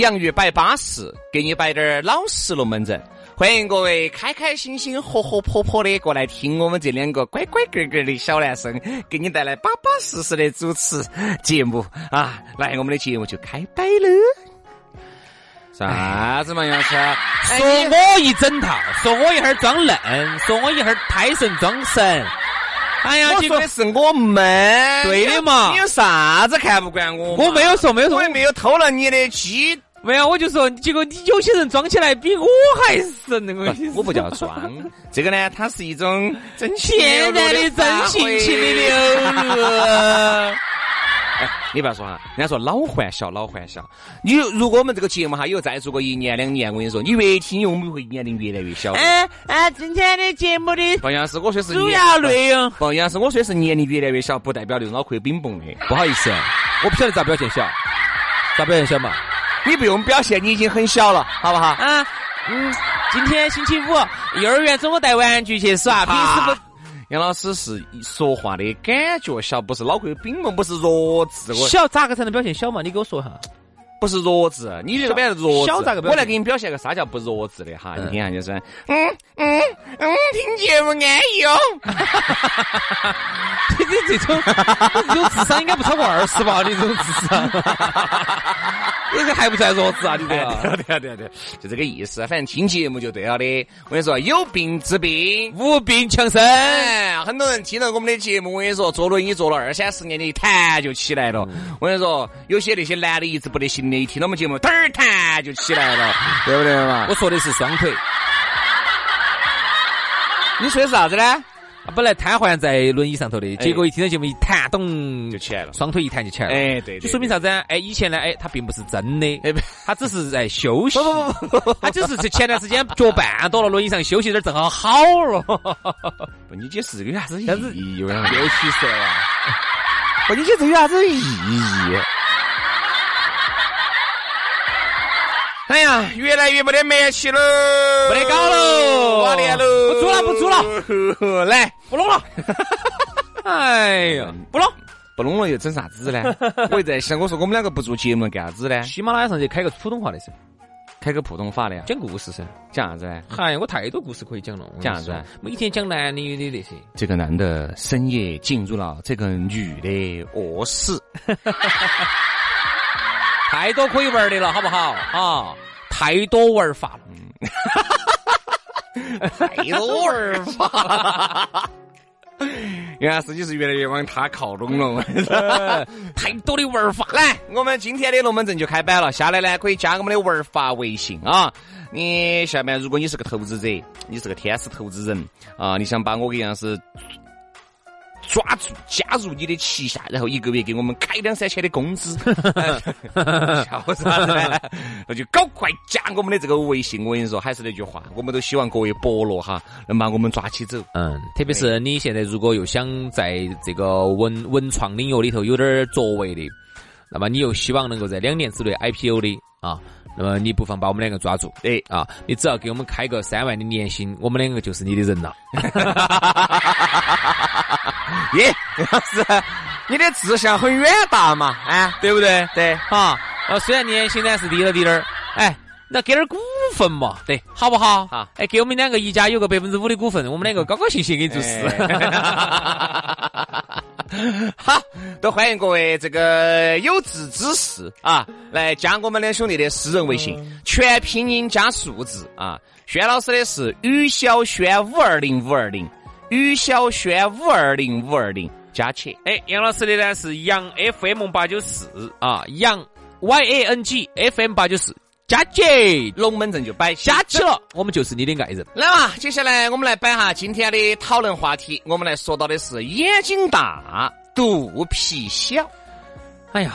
洋芋摆巴适，给你摆点儿老实龙门阵。欢迎各位开开心心、活活泼泼的过来听我们这两个乖乖个个的小男生给你带来巴巴适适的主持节目啊！来，我们的节目就开摆了。啥子嘛，杨师？说我一整套，说我一会儿装嫩，说我一会儿胎神装神。哎呀，今天是我们对的嘛？你有啥子看不惯我？我没有说，没有说，我也没有偷了你的鸡。没有，我就说，结果你有些人装起来比我还神，那个我不叫装，这个呢，它是一种真情在的真性情的流露。你不要说哈，人家说老还小，老还小。你如果我们这个节目哈，以后再做个一年两年，我跟你说，你越听我们会年龄越来越小。哎哎，今天的节目的不杨是我说是主要内容，不杨是我说是年龄越来越小，不代表那种脑壳冰崩的。不好意思，我不晓得咋表现小，咋表现小嘛？你不用表现，你已经很小了，好不好？啊，嗯，今天星期五，幼儿园中午带玩具去耍，平时不。杨老师是说话的感觉小，不是脑壳有冰崩，不是弱智。我小咋个才能表现小嘛？你给我说一下。不是弱智，你这个表现弱智。小咋个？我来给你表现个啥叫不弱智的哈？你听下就是，嗯嗯嗯，听节目安逸哦。你这种这种智商应该不超过二十吧？你这种智商。这个还不算弱智啊！你 对对对对对，就这个意思。反正听节目就对了的。我跟你说，有病治病，无病强身。很多人听了我们的节目，我跟你说，坐轮椅坐了二三十年的，一弹就起来了。我跟你说，有些那些男的一直不得行的，一听到我们节目，嘚儿弹就起来了，对不对嘛？我说的是双腿。你说的是啥子呢？本来瘫痪在轮椅上头的，结果一听到节目一弹，咚就起来了，双腿一弹就起来了。哎，对，就说明啥子啊？哎，以前呢，哎，他并不是真的，哎，他只是在休息。不不不，他只是前段时间脚绊到了轮椅上休息点，正好好了。不，你解释这个有 啥子意义？又去世了呀？不，你解释这有啥子意义？哎呀，越来越没得煤气喽，没得搞喽，挂电喽，不做了，不做了，来，不弄了。哎呀，不弄，不弄了又整啥子呢？我在想，我说我们两个不做节目干啥子呢？喜马拉雅上去开个普通话的噻，开个普通话的，讲故事噻，讲啥子呢？嗨，我太多故事可以讲了，讲啥子？每天讲男的女的那些。这个男的深夜进入了这个女的卧室。太多可以玩的了，好不好？啊，太多玩法了，太多玩法了。原来自己是越来越往他靠拢了，太多的玩法。来，我们今天的龙门阵就开摆了。下来呢，可以加我们的玩法微信啊。你下面如果你是个投资者，你是个天使投资人啊，你想把我跟杨是。抓住加入你的旗下，然后一个月给我们开两三千的工资，笑啥子？那就搞快加我们的这个微信。我跟你说，还是那句话，我们都希望各位伯乐哈能把我们抓起走。嗯，特别是你现在如果又想在这个文文创领域里头有点作为的，那么你又希望能够在两年之内 IPO 的啊。那么你不妨把我们两个抓住，对啊！你只要给我们开个三万的年薪，我们两个就是你的人了。耶，是，你的志向很远大嘛，啊，对不对？对，哈。呃，虽然年薪呢是低了低点儿，哎，那给点股份嘛，对，好不好？好，哎，给我们两个一家有个百分之五的股份，我们两个高高兴兴给你做事。好，都欢迎各位这个有志之士啊，来加我们两兄弟的私人微信，全拼音加数字啊。轩老师的是于小轩五二零五二零，于小轩五二零五二零加起。哎，杨老师的呢是杨 FM 八九四啊，杨 Y A N G F M 八九四。加起，龙门阵就摆下去了，我们就是你的爱人。来嘛，接下来我们来摆哈今天的讨论话题。我们来说到的是眼睛大，肚皮小。哎呀。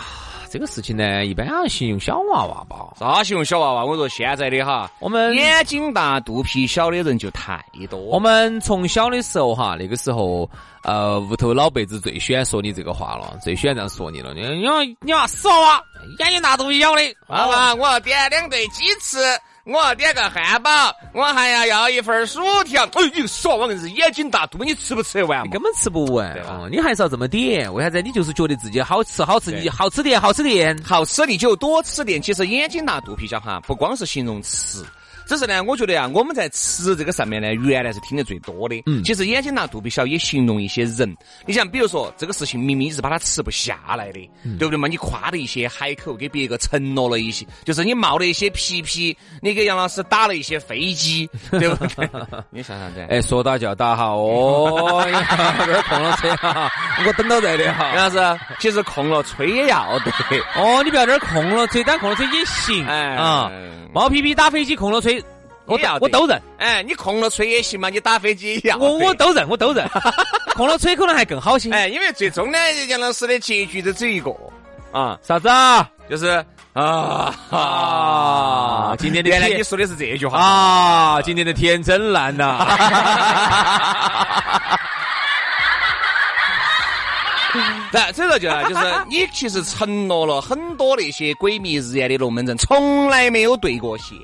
这个事情呢，一般形容小娃娃吧。啥形容小娃娃？我说现在的哈，我们眼睛大、肚皮小的人就太多。我们从小的时候哈，那个时候，呃，屋头老辈子最喜欢说你这个话了，最喜欢这样说你了。你你你娃死娃娃，眼睛大肚皮小的，娃娃，我要点两对鸡翅。我要点个汉堡，我还要要一份薯条。哎，你说我硬是眼睛大，肚你吃不吃得完？你根本吃不完，哦，你还是要这么点。为啥子？你就是觉得自己好吃，好吃，你好吃点，好吃点，好吃你就多吃点。其实眼睛大，肚皮小哈，不光是形容吃。只是呢，我觉得呀，我们在吃这个上面呢，原来是听得最多的。嗯，其实眼睛大肚皮小也形容一些人。你想，比如说这个事情明明是把它吃不下来的，对不对嘛？你夸了一些海口，给别个承诺了一些，就是你冒了一些皮皮，你给杨老师打了一些飞机，对不对？你想啥子？哎，说打就要打哈哦，这儿空了吹哈，我等到这里哈。杨老师，其实空了吹也要对。哦，你不要这儿空了吹，但空了吹也行。哎啊，冒皮皮打飞机，空了吹。我要，我都认。哎，你空了吹也行嘛，你打飞机一样。我我都认，我都认。空了吹可能还更好些。哎，因为最终呢，杨老师的结局就只有一个啊，啥子啊？就是啊啊！今天的原来你说的是这句话啊！今天的天真蓝呐！来，这个就就是你其实承诺了很多那些鬼迷日眼的龙门阵，从来没有对过线。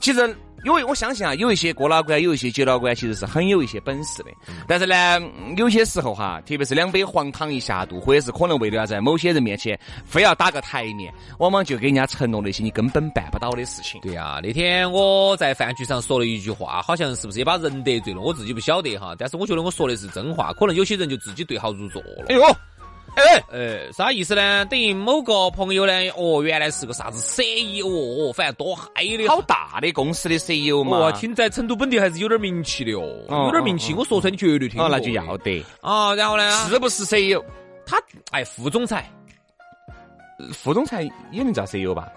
其实，因为我相信啊，有一些哥老倌，有一些姐老倌，其实是很有一些本事的。但是呢，有些时候哈，特别是两杯黄汤一下肚，或者是可能为了要在某些人面前非要打个台面，往往就给人家承诺那些你根本办不到的事情。对呀，那天我在饭局上说了一句话，好像是不是也把人得罪了？我自己不晓得哈，但是我觉得我说的是真话，可能有些人就自己对号入座了。哎呦！哎哎，啥意思呢？等于某个朋友呢，哦，原来是个啥子 CEO，哦，反正多嗨的，好大的公司的 CEO 嘛。听在成都本地还是有点名气的哦，有点名气。我说出来你绝对听。哦，那就要得啊。然后呢？是不是 CEO？他哎，副总裁，副总裁也能叫 CEO 吧？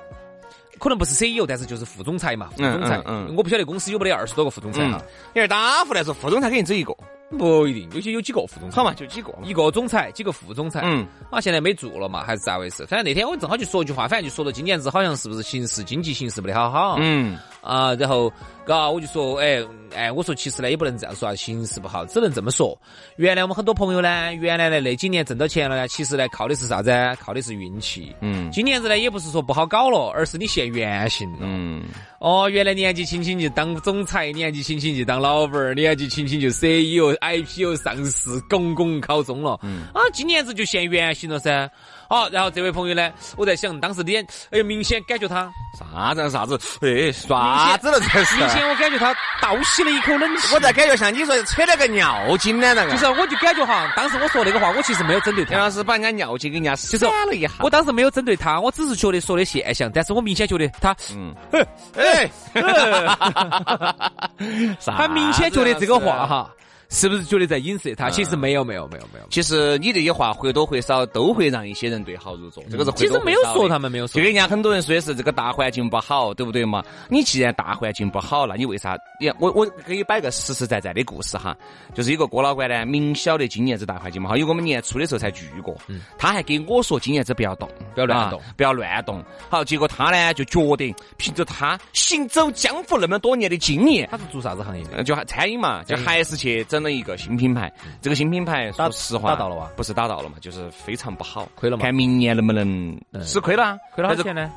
可能不是 CEO，但是就是副总裁嘛。副总裁，嗯，我不晓得公司有没得二十多个副总裁哈。因为打副来说，副总裁肯定只一个。不一定，有些有几个副总裁，好嘛，就几个，一个总裁，几个副总裁。嗯，啊，现在没做了嘛，还是咋回事？反正那天我正好就说一句话，反正就说到今年子好像是不是形势经济形势不得好好。嗯，啊，然后，嘎，我就说，哎，哎，我说其实呢也不能这样说啊，形势不好，只能这么说。原来我们很多朋友呢，原来呢那几年挣到钱了呢，其实呢靠的是啥子？靠的是运气。嗯，今年子呢也不是说不好搞了，而是你现原形了。嗯。哦，原来年纪轻轻就当总裁，年纪轻轻就当老板儿，年纪轻轻就 CEO、IPO 上市，拱拱考中了。嗯，啊，今年子就现原形了噻。好，然后这位朋友呢，我在想，当时脸，哎呀，明显感觉他啥子啥子，哎，啥子了这是？明显我感觉他倒吸了一口冷气。我在感觉像你说吹了个尿精呢那个。就是，我就感觉哈，当时我说那个话，我其实没有针对他。杨老师把人家尿精给人家扇了一下。我当时没有针对他，我只是觉得说的现象，但是我明显觉得他，嗯，哎，他明显觉得这个话哈。是不是觉得在影射他？其实没有，没有，没有，没有。其实你这些话或多或少都会让一些人对号入座。这个是其实没有说他们没有说。就跟人家很多人说的是这个大环境不好，对不对嘛？你既然大环境不好，那你为啥？你我我给你摆个实实在在的故事哈，就是一个郭老倌呢，明晓得今年子大环境不好，因为我们年初的时候才聚过，他还给我说今年子不要动，不要乱动，不要乱动。好，结果他呢就觉得凭着他行走江湖那么多年的经验，他是做啥子行业的？就餐饮嘛，就还是去整了一个新品牌。这个新品牌，说实话，打到了哇？不是打到了嘛，就是非常不好，亏了嘛。看明年能不能是亏了？亏了多少钱呢？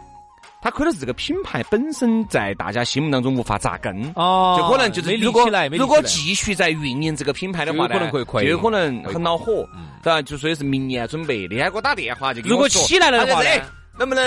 他亏的是这个品牌本身在大家心目当中无法扎根，哦，就可能就是如果如果继续在运营这个品牌的话呢，可能会亏，有可能很恼火，对吧？就说的是明年准备，那天给我打电话就如果起来了的话呢？能不能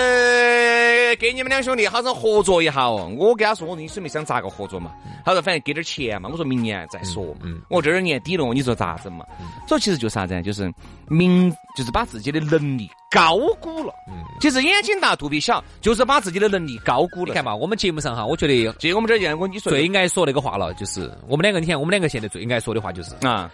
给你们两兄弟好生合作一下哦？我跟他说，我说你准备想咋个合作嘛？他说反正给点钱嘛。我说明年再说。嗯，我这儿年底了，你说咋整嘛？所以其实就啥子，就是明，就是把自己的能力高估了。嗯，其实眼睛大肚皮小，就是把自己的能力高估了。你看嘛，我们节目上哈，我觉得就我们这儿讲，我你说最爱说那个话了，就是我们两个，你看我们两个现在最爱说的话就是啊。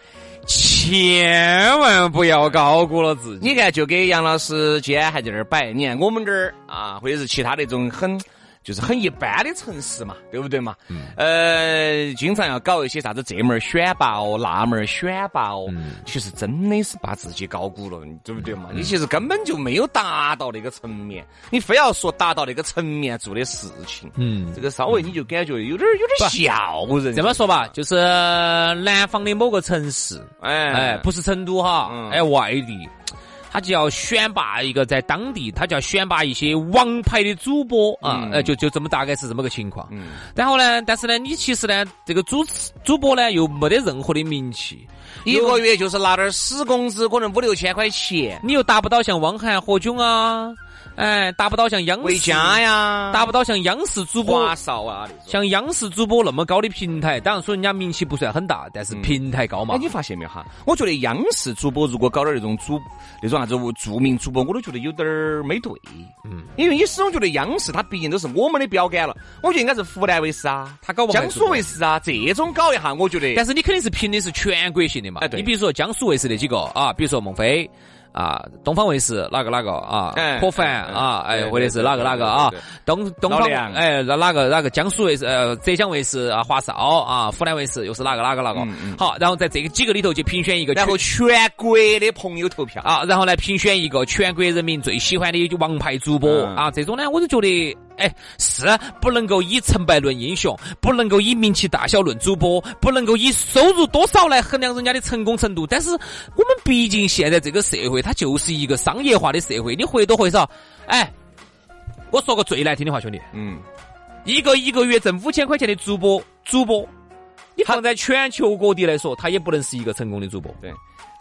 千万不要高估了自己。你看，就给杨老师今天还在那儿摆。你看我们这儿啊，或者是其他那种很。就是很一般的城市嘛，对不对嘛？嗯。呃，经常要搞一些啥子这门选拔哦，那门选拔哦。嗯。其实真的是把自己高估了，对不对嘛？你其实根本就没有达到那个层面，你非要说达到那个层面做的事情，嗯，这个稍微你就感觉有点有点笑人。这么说吧，就是南方的某个城市，哎哎，不是成都哈，哎外地。他就要选拔一个在当地，他就要选拔一些王牌的主播啊，呃，就就这么大概是这么个情况。嗯。然后呢，但是呢，你其实呢，这个主持主播呢又没得任何的名气，一个月就是拿点死工资，可能五六千块钱，你又达不到像汪涵、何炅啊。哎，达不到像央视呀，达不到像央视主播华少啊，像央视主播那么高的平台。当然说人家名气不算很大，但是平台高嘛。哎，你发现没有哈？我觉得央视主播如果搞点那种主那种啥子著名主播，我都觉得有点儿没对。嗯，因为你始终觉得央视它毕竟都是我们的标杆了，我觉得应该是湖南卫视啊，他搞江苏卫视啊这种搞一下，我觉得。但是你肯定是评的是全国性的嘛？哎，对。你比如说江苏卫视那几个啊，比如说孟非。啊，东方卫视哪个哪个啊？可凡啊，哎，或者是哪个哪个啊？东东方哎，那哪个哪个江苏卫视呃，浙江卫视啊，华少啊，湖南卫视又是哪个哪个哪个？好，然后在这个几个里头去评选一个，然后全国的朋友投票啊，然后来评选一个全国人民最喜欢的王牌主播啊，这种呢，我就觉得。哎，是不能够以成败论英雄，不能够以名气大小论主播，不能够以收入多少来衡量人家的成功程度。但是我们毕竟现在这个社会，它就是一个商业化的社会，你或多或少，哎，我说个最难听的话，兄弟，嗯，一个一个月挣五千块钱的主播，主播，你放在全球各地来说，他也不能是一个成功的主播，对，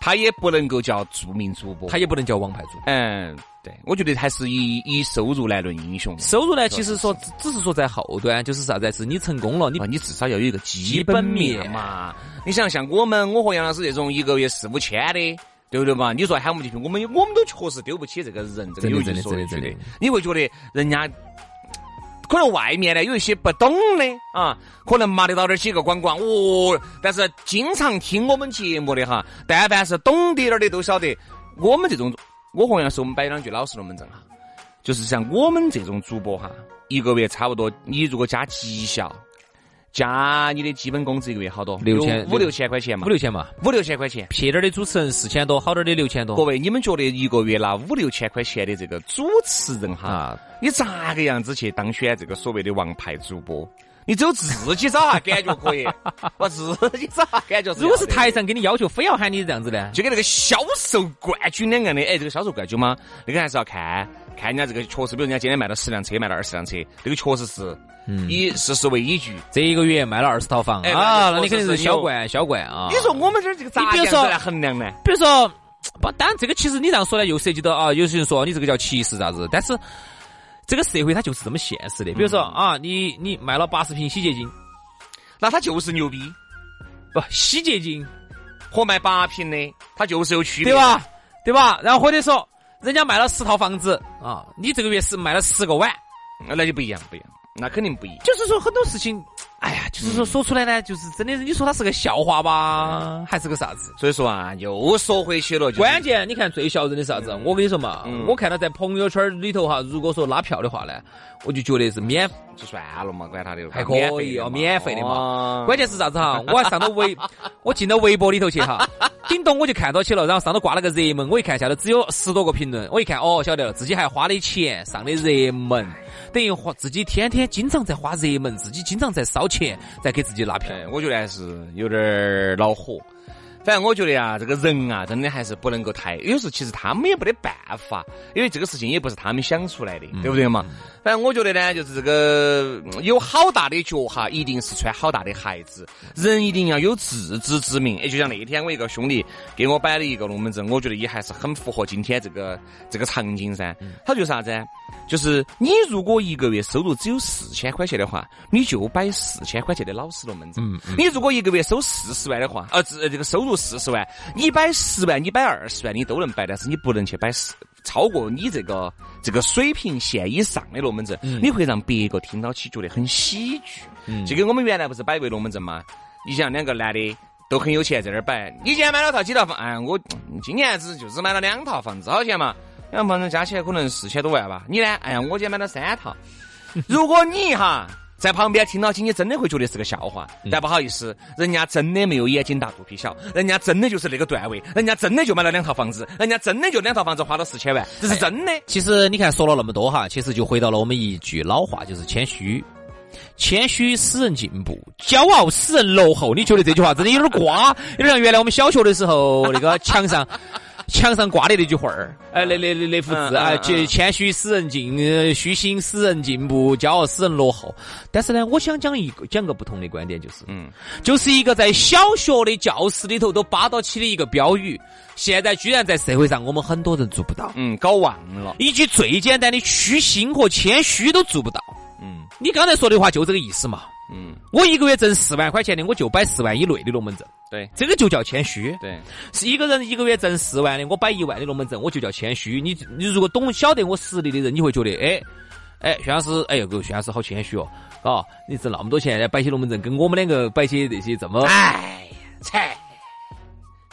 他也不能够叫著名主播，他也不能叫王牌主播，嗯。对，我觉得还是以以收入来论英雄。收入呢，其实说只是说在后端，就是啥子？是你成功了，你你至少要有一个基本面嘛。你想像我们，我和杨老师这种一个月四五千的，对不对嘛？你说喊我们进去，我们我们都确实丢不起这个人，这个有句说的真的。你会觉得人家可能外面呢有一些不懂的啊，可能骂得到点几个管管哦，但是经常听我们节目的哈，但凡是懂点儿的都晓得我们这种。我同样是，我们摆两句老实龙门阵哈，就是像我们这种主播哈，一个月差不多，你如果加绩效，加你的基本工资一个月好多，六千五六千块钱嘛，五六千嘛，五六千块钱。撇点的主持人四千多，好点的六千多。各位，你们觉得一个月拿五六千块钱的这个主持人哈，你咋个样子去当选这个所谓的王牌主播？你只有自己找下感觉可以，我自己找下感觉。如果是台上给你要求，非要喊你这样子的，就跟那个销售冠军两样的。哎，这个销售冠军嘛，那个还是要看看人家这个确实，比如人家今天卖了十辆车，卖了二十辆车，这个确实是以事实为依据。这一个月卖了二十套房啊，那你肯定是销冠，销冠啊。你说我们这儿这个咋样子来衡量呢？比如说，不，当然这个其实你这样说呢，又涉及到啊，有些人说你这个叫歧视啥子，但是这个社会它就是这么现实的。比如说啊，你你卖了八十瓶洗洁精。那他就是牛逼，不洗洁精和卖八瓶的，它就是有区别，对吧？对吧？然后或者说，人家卖了十套房子啊，你这个月是卖了十个碗，那就不一样，不一样，那肯定不一样。就是说很多事情。哎呀，就是说说出来呢，就是真的，你说他是个笑话吧，还是个啥子？所以说啊，又说回去了。关键你看最笑人的啥子？我跟你说嘛，我看到在朋友圈里头哈，如果说拉票的话呢，我就觉得是免就算了嘛，管他的，还可以哦，免费的嘛。关键是啥子哈？我还上到微，我进到微博里头去哈，顶多我就看到起了，然后上头挂了个热门，我一看下头只有十多个评论，我一看哦，晓得了，自己还花的钱上的热门。等于花自己天天经常在花热门，自己经常在烧钱，在给自己拉票。我觉得还是有点恼火。反正我觉得啊，这个人啊，真的还是不能够太。有时候其实他们也没得办法，因为这个事情也不是他们想出来的，对不对嘛？反正我觉得呢，就是这个有好大的脚哈，一定是穿好大的鞋子。人一定要有自知之明。哎，就像那天我一个兄弟给我摆了一个龙门阵，我觉得也还是很符合今天这个这个场景噻。他就啥子？就是你如果一个月收入只有四千块钱的话，你就摆四千块钱的老实龙门阵。你如果一个月收四十万的话，呃，这这个收入四十万，你摆十万，你摆二十万，你都能摆，但是你不能去摆四超过你这个这个水平线以上的龙门阵，你会让别个听到起觉得很喜剧。就跟我们原来不是摆过龙门阵吗？你像两个男的都很有钱，在那儿摆，你今年买了套几套房？哎，我今年只就只买了两套房子，好钱嘛？两套房子加起来可能四千多万吧。你呢？哎呀，我今天买了三套。如果你哈在旁边听到起，你真的会觉得是个笑话。但不好意思，人家真的没有眼睛大肚皮小，人家真的就是那个段位，人家真的就买了两套房子，人家真的就两套房子花了四千万，这是真的。其实你看说了那么多哈，其实就回到了我们一句老话，就是谦虚。谦虚使人进步，骄傲使人落后。你觉得这句话真的有点瓜？有点像原来我们小学的时候那个墙上。墙上挂的那句话儿，哎，那那那那幅字啊，谦谦虚使人进，虚心使人进步，骄傲使人落后。但是呢，我想讲一个讲个不同的观点，就是，嗯，就是一个在小学的教室里头都扒到起的一个标语，现在居然在社会上我们很多人做不到，嗯，搞忘了。一句最简单的虚心和谦虚都做不到，嗯，你刚才说的话就这个意思嘛。嗯，我一个月挣四万块钱的，我就摆四万以内的龙门阵。对，这个就叫谦虚。对，是一个人一个月挣四万的，我摆一万的龙门阵，我就叫谦虚。你你如果懂晓得我实力的人，你会觉得，哎哎，薛老师，哎呦，个薛老师好谦虚哦，啊，你挣那么多钱摆起龙门阵，跟我们两个摆起那些这么，哎呀，才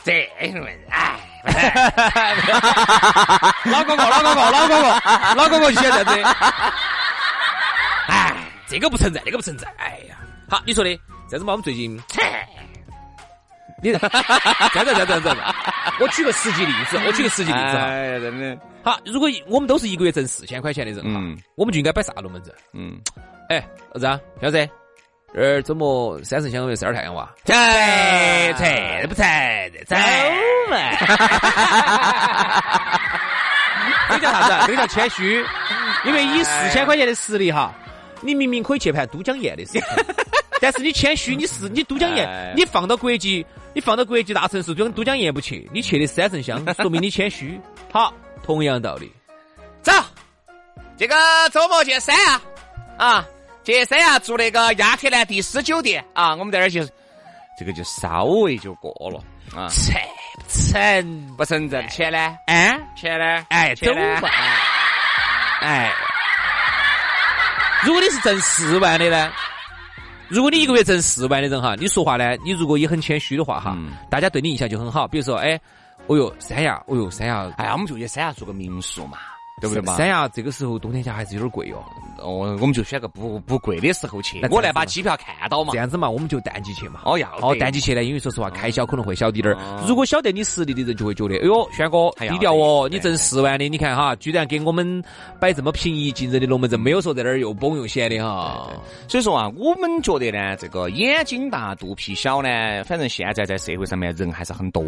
这龙门哎，老哥哥，老哥哥，老哥哥，老哥哥就选这。这个不存在，那个不存在。哎呀，好，你说的，这样子嘛，我们最近，你 这样子，这样子，这样子。我举个实际例子，我举个实际例子哈。哎呀，真的。好，如果我们都是一个月挣四千块钱的人哈，我们就应该摆啥龙门阵？嗯。哎，儿子，小子，这儿周末三圣香月十二太阳哇？这这不成，走嘛。这叫啥子？这叫谦虚。因为以四千块钱的实力哈。你明明可以去盘都江堰的事情，但是你谦虚，你是你都江堰，你放到国际，你放到国际大城市，都都江堰不去，你去的三圣乡，说明你谦虚。好，同样道理，走，这个周末去三亚啊，去三亚住那个亚特兰蒂斯酒店啊，我们在那儿就，这个就稍微就过了啊，成不成不成这钱呢？哎，钱呢？哎，走吧，哎。如果你是挣四万的呢？如果你一个月挣四万的人哈，你说话呢，你如果也很谦虚的话哈，大家对你印象就很好。比如说，哎，哦哟，三亚，哦哟，三亚，哎呀，我们就去三亚做个民宿嘛。对不对嘛？三亚这个时候冬天家还是有点贵哦。哦，我们就选个不不贵的时候去。我来把机票看到嘛。这样子嘛，我们就淡季去嘛。哦要。哦，淡季去呢，因为说实话开销可能会小滴点儿。如果晓得你实力的人就会觉得，哎呦，轩哥低调哦，你挣四万的，你看哈，居然给我们摆这么平易近人的龙门阵，没有说在那儿又崩又显的哈。所以说啊，我们觉得呢，这个眼睛大肚皮小呢，反正现在在社会上面人还是很多，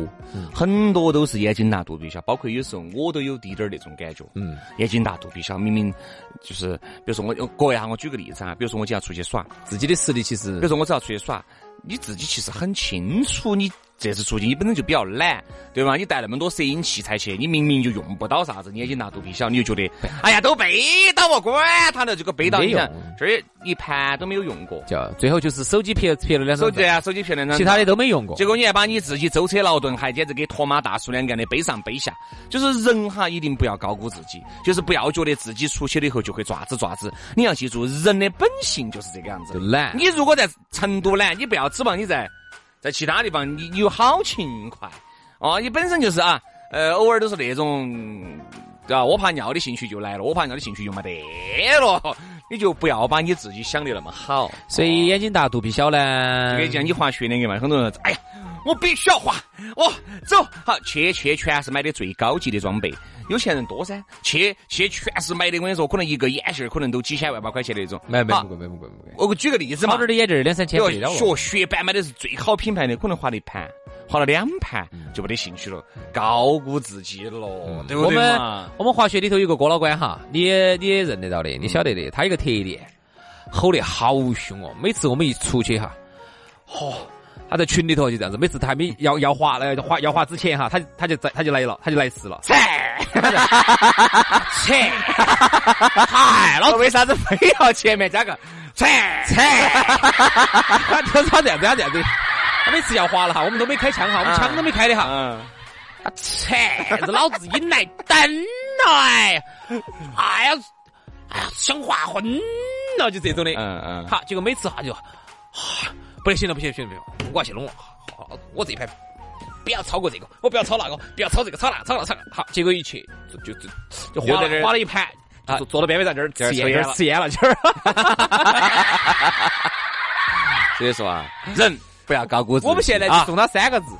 很多都是眼睛大肚皮小，包括有时候我都有滴点儿那种感觉，嗯，眼睛大肚皮。小明明就是，比如说我各位哈，我举个例子啊，比如说我今天要出去耍，自己的实力其实，比如说我只要出去耍，你自己其实很清楚你。这次出去你本身就比较懒，对吧？你带那么多摄影器材去，你明明就用不到啥子，你眼睛大肚皮小，你就觉得，哎呀，都背到我管他的这个背到你看，这儿一盘都没有用过，就最后就是手机拍拍了两张，手机啊，手机拍两张，其他的都没用过。结果你还把你自己舟车劳顿，还简直给托马大叔两个的背上背下。就是人哈，一定不要高估自己，就是不要觉得自己出去了以后就会爪子爪子。你要记住，人的本性就是这个样子，懒。你如果在成都懒，你不要指望你在。在其他地方，你你有好勤快哦，你本身就是啊，呃，偶尔都是那种，对吧？我怕尿的兴趣就来了，我怕尿的兴趣就没得了，你就不要把你自己想的那么好。所以眼睛大肚皮小呢，跟讲你滑雪那个嘛，很多人，哎呀，我必须要花，我走，好去去全是买的最高级的装备。有钱人多噻，去去全是买的。我跟你说，可能一个眼镜可能都几千万把块钱那种。买买不贵，买不贵，不贵。我给举个例子嘛，好点的眼镜两三千。学学板买的是最好品牌的，可能花了一盘，花了两盘就没得兴趣了，高估自己了，对不对我们我们滑雪里头有个郭老倌哈，你你也认得到的，你晓得的，他有个特点，吼得好凶哦。每次我们一出去哈，嚯。他在群里头就这样子，每次他还没 要要滑来滑要滑之前哈，他他就在他就来了，他就来事了。切，切，嗨，老子为啥子非要前面加个切切？他他这样子，他这样子，他每次要滑了哈，我们都没开枪哈，我们枪都没开的哈。嗯。切，这老子引来等了哎，哎呀，哎呀，想划昏了就这种的。嗯嗯。好，结果每次哈就。不行了，不行，不行，不行，我要去弄了。好，我这一排不要超过这个，我不要超那个，不要超这个，超那，超那，超那。好，结果一去就就就就花了花了一盘啊，坐到边边站这儿吃烟了，吃烟了，今儿。所以说啊，人不要高估自己。我们现在就送他三个字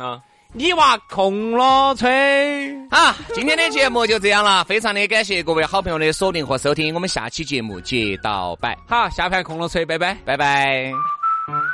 啊，你娃空了吹。啊，今天的节目就这样了，非常的感谢各位好朋友的锁定和收听，我们下期节目接到摆。好，下盘空了吹，拜拜，拜拜。Thank you.